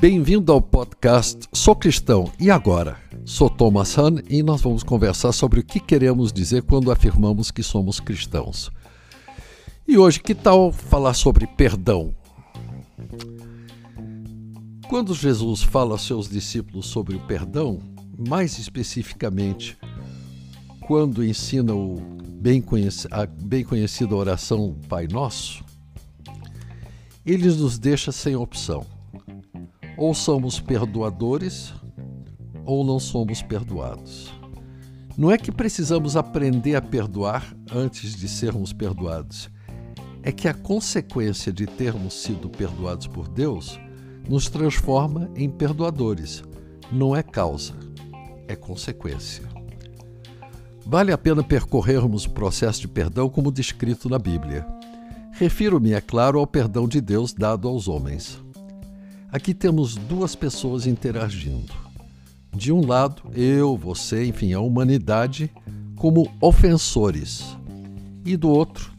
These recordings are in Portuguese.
Bem-vindo ao podcast Sou Cristão e Agora? Sou Thomas Hahn e nós vamos conversar sobre o que queremos dizer quando afirmamos que somos cristãos. E hoje, que tal falar sobre perdão? Quando Jesus fala aos seus discípulos sobre o perdão, mais especificamente, quando ensina o bem a bem conhecida oração Pai Nosso, ele nos deixa sem opção. Ou somos perdoadores, ou não somos perdoados. Não é que precisamos aprender a perdoar antes de sermos perdoados. É que a consequência de termos sido perdoados por Deus nos transforma em perdoadores. Não é causa, é consequência. Vale a pena percorrermos o processo de perdão como descrito na Bíblia. Refiro-me, é claro, ao perdão de Deus dado aos homens. Aqui temos duas pessoas interagindo. De um lado, eu, você, enfim, a humanidade, como ofensores, e do outro,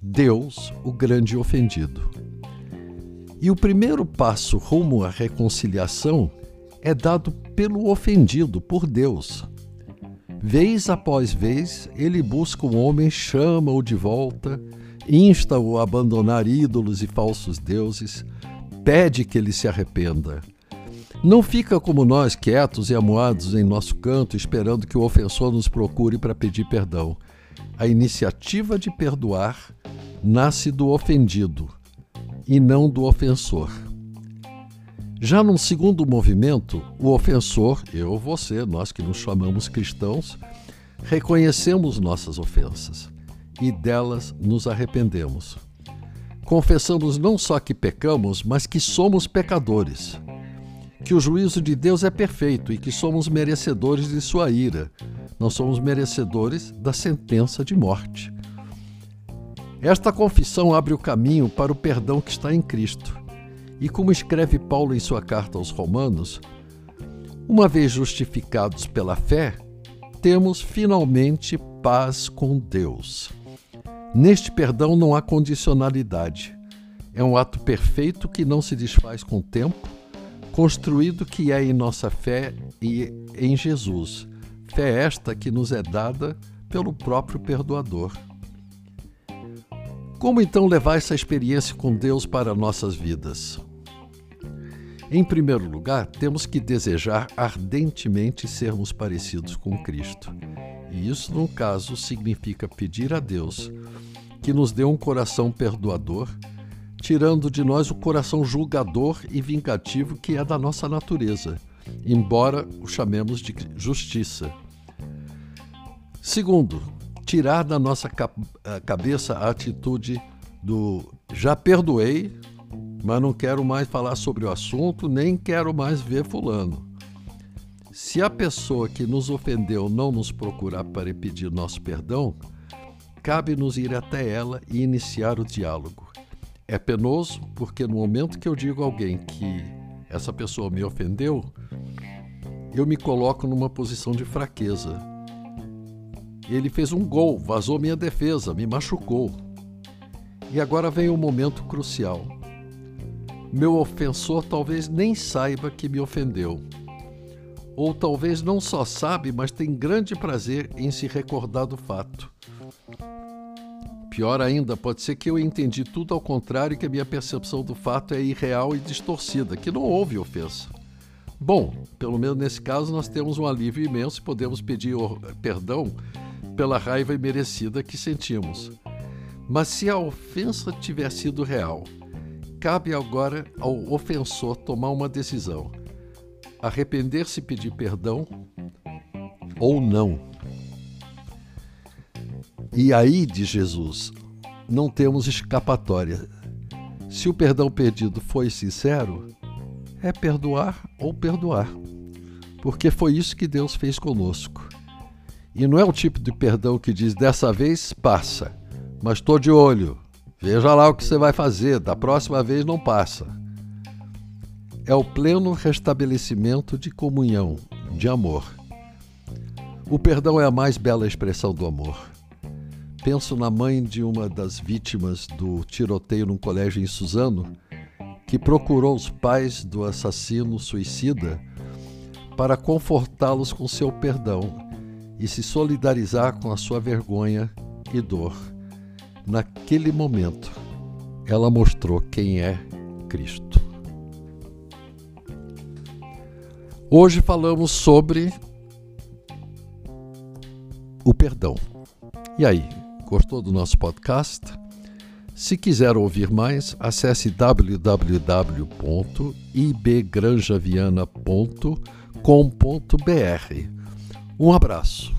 Deus, o grande ofendido. E o primeiro passo rumo à reconciliação é dado pelo ofendido, por Deus. Vez após vez, ele busca o homem, chama-o de volta, insta-o a abandonar ídolos e falsos deuses, pede que ele se arrependa. Não fica como nós, quietos e amuados em nosso canto, esperando que o ofensor nos procure para pedir perdão. A iniciativa de perdoar nasce do ofendido e não do ofensor. Já num segundo movimento, o ofensor, eu, você, nós que nos chamamos cristãos, reconhecemos nossas ofensas e delas nos arrependemos confessamos não só que pecamos, mas que somos pecadores, que o juízo de Deus é perfeito e que somos merecedores de sua ira. Não somos merecedores da sentença de morte. Esta confissão abre o caminho para o perdão que está em Cristo. E como escreve Paulo em sua carta aos Romanos, uma vez justificados pela fé, temos finalmente paz com Deus. Neste perdão não há condicionalidade. É um ato perfeito que não se desfaz com o tempo, construído que é em nossa fé e em Jesus. Fé esta que nos é dada pelo próprio Perdoador. Como então levar essa experiência com Deus para nossas vidas? Em primeiro lugar, temos que desejar ardentemente sermos parecidos com Cristo. E isso, no caso, significa pedir a Deus que nos dê um coração perdoador, tirando de nós o coração julgador e vingativo que é da nossa natureza, embora o chamemos de justiça. Segundo, tirar da nossa cabeça a atitude do já perdoei, mas não quero mais falar sobre o assunto, nem quero mais ver Fulano. Se a pessoa que nos ofendeu não nos procurar para pedir nosso perdão, cabe-nos ir até ela e iniciar o diálogo. É penoso porque no momento que eu digo a alguém que essa pessoa me ofendeu, eu me coloco numa posição de fraqueza. Ele fez um gol, vazou minha defesa, me machucou. E agora vem o momento crucial. Meu ofensor talvez nem saiba que me ofendeu ou talvez não só sabe, mas tem grande prazer em se recordar do fato. Pior ainda, pode ser que eu entendi tudo ao contrário e que a minha percepção do fato é irreal e distorcida, que não houve ofensa. Bom, pelo menos nesse caso nós temos um alívio imenso e podemos pedir perdão pela raiva imerecida que sentimos. Mas se a ofensa tiver sido real, cabe agora ao ofensor tomar uma decisão arrepender-se e pedir perdão ou não. E aí, diz Jesus, não temos escapatória. Se o perdão pedido foi sincero, é perdoar ou perdoar. Porque foi isso que Deus fez conosco. E não é o tipo de perdão que diz dessa vez passa, mas estou de olho. Veja lá o que você vai fazer, da próxima vez não passa é o pleno restabelecimento de comunhão, de amor. O perdão é a mais bela expressão do amor. Penso na mãe de uma das vítimas do tiroteio num colégio em Suzano, que procurou os pais do assassino suicida para confortá-los com seu perdão e se solidarizar com a sua vergonha e dor. Naquele momento, ela mostrou quem é Cristo. Hoje falamos sobre o perdão. E aí, gostou do nosso podcast? Se quiser ouvir mais, acesse www.ibgranjaviana.com.br. Um abraço.